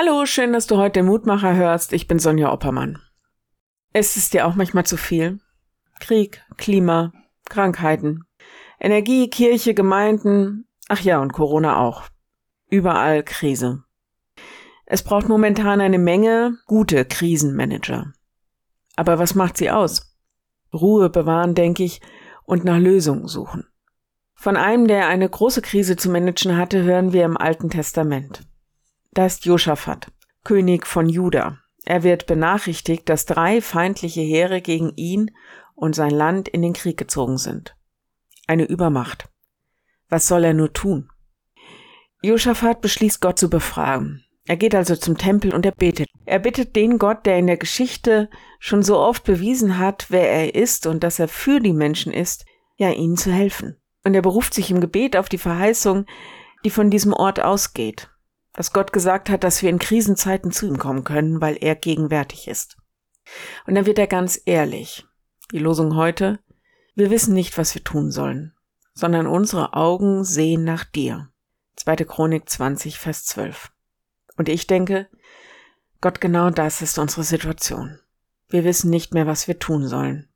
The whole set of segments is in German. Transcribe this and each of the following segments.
Hallo, schön, dass du heute den Mutmacher hörst. Ich bin Sonja Oppermann. Es ist dir auch manchmal zu viel. Krieg, Klima, Krankheiten, Energie, Kirche, Gemeinden, ach ja, und Corona auch. Überall Krise. Es braucht momentan eine Menge gute Krisenmanager. Aber was macht sie aus? Ruhe bewahren, denke ich, und nach Lösungen suchen. Von einem, der eine große Krise zu managen hatte, hören wir im Alten Testament. Da ist Josaphat, König von Juda. Er wird benachrichtigt, dass drei feindliche Heere gegen ihn und sein Land in den Krieg gezogen sind. Eine Übermacht. Was soll er nur tun? Josaphat beschließt, Gott zu befragen. Er geht also zum Tempel und er betet. Er bittet den Gott, der in der Geschichte schon so oft bewiesen hat, wer er ist und dass er für die Menschen ist, ja, ihnen zu helfen. Und er beruft sich im Gebet auf die Verheißung, die von diesem Ort ausgeht dass Gott gesagt hat, dass wir in Krisenzeiten zu ihm kommen können, weil er gegenwärtig ist. Und dann wird er ganz ehrlich. Die Losung heute, wir wissen nicht, was wir tun sollen, sondern unsere Augen sehen nach dir. 2. Chronik 20, Vers 12. Und ich denke, Gott, genau das ist unsere Situation. Wir wissen nicht mehr, was wir tun sollen.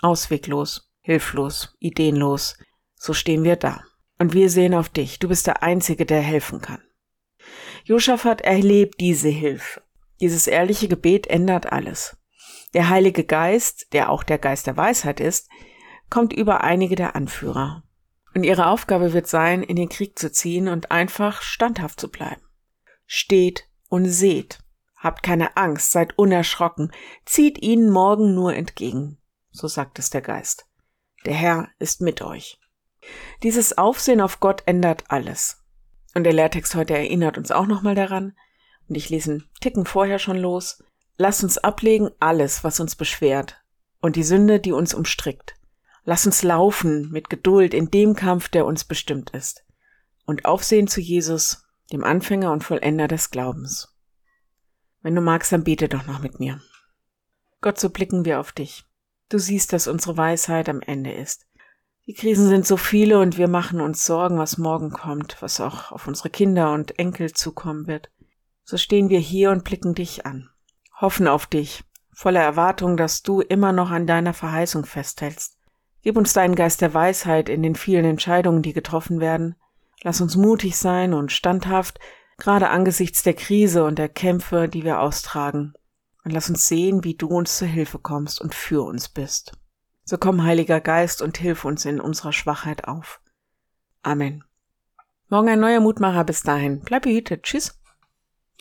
Ausweglos, hilflos, ideenlos, so stehen wir da. Und wir sehen auf dich. Du bist der Einzige, der helfen kann. Josaphat erlebt diese Hilfe. Dieses ehrliche Gebet ändert alles. Der Heilige Geist, der auch der Geist der Weisheit ist, kommt über einige der Anführer. Und ihre Aufgabe wird sein, in den Krieg zu ziehen und einfach standhaft zu bleiben. Steht und seht. Habt keine Angst, seid unerschrocken, zieht ihnen morgen nur entgegen. So sagt es der Geist. Der Herr ist mit euch. Dieses Aufsehen auf Gott ändert alles. Und der Lehrtext heute erinnert uns auch nochmal daran. Und ich lese einen Ticken vorher schon los. Lass uns ablegen alles, was uns beschwert und die Sünde, die uns umstrickt. Lass uns laufen mit Geduld in dem Kampf, der uns bestimmt ist. Und aufsehen zu Jesus, dem Anfänger und Vollender des Glaubens. Wenn du magst, dann bete doch noch mit mir. Gott, so blicken wir auf dich. Du siehst, dass unsere Weisheit am Ende ist. Die Krisen sind so viele und wir machen uns Sorgen, was morgen kommt, was auch auf unsere Kinder und Enkel zukommen wird. So stehen wir hier und blicken dich an, hoffen auf dich, voller Erwartung, dass du immer noch an deiner Verheißung festhältst. Gib uns deinen Geist der Weisheit in den vielen Entscheidungen, die getroffen werden. Lass uns mutig sein und standhaft, gerade angesichts der Krise und der Kämpfe, die wir austragen. Und lass uns sehen, wie du uns zur Hilfe kommst und für uns bist. So komm, Heiliger Geist, und hilf uns in unserer Schwachheit auf. Amen. Morgen ein neuer Mutmacher. Bis dahin. Bleib behütet. Tschüss.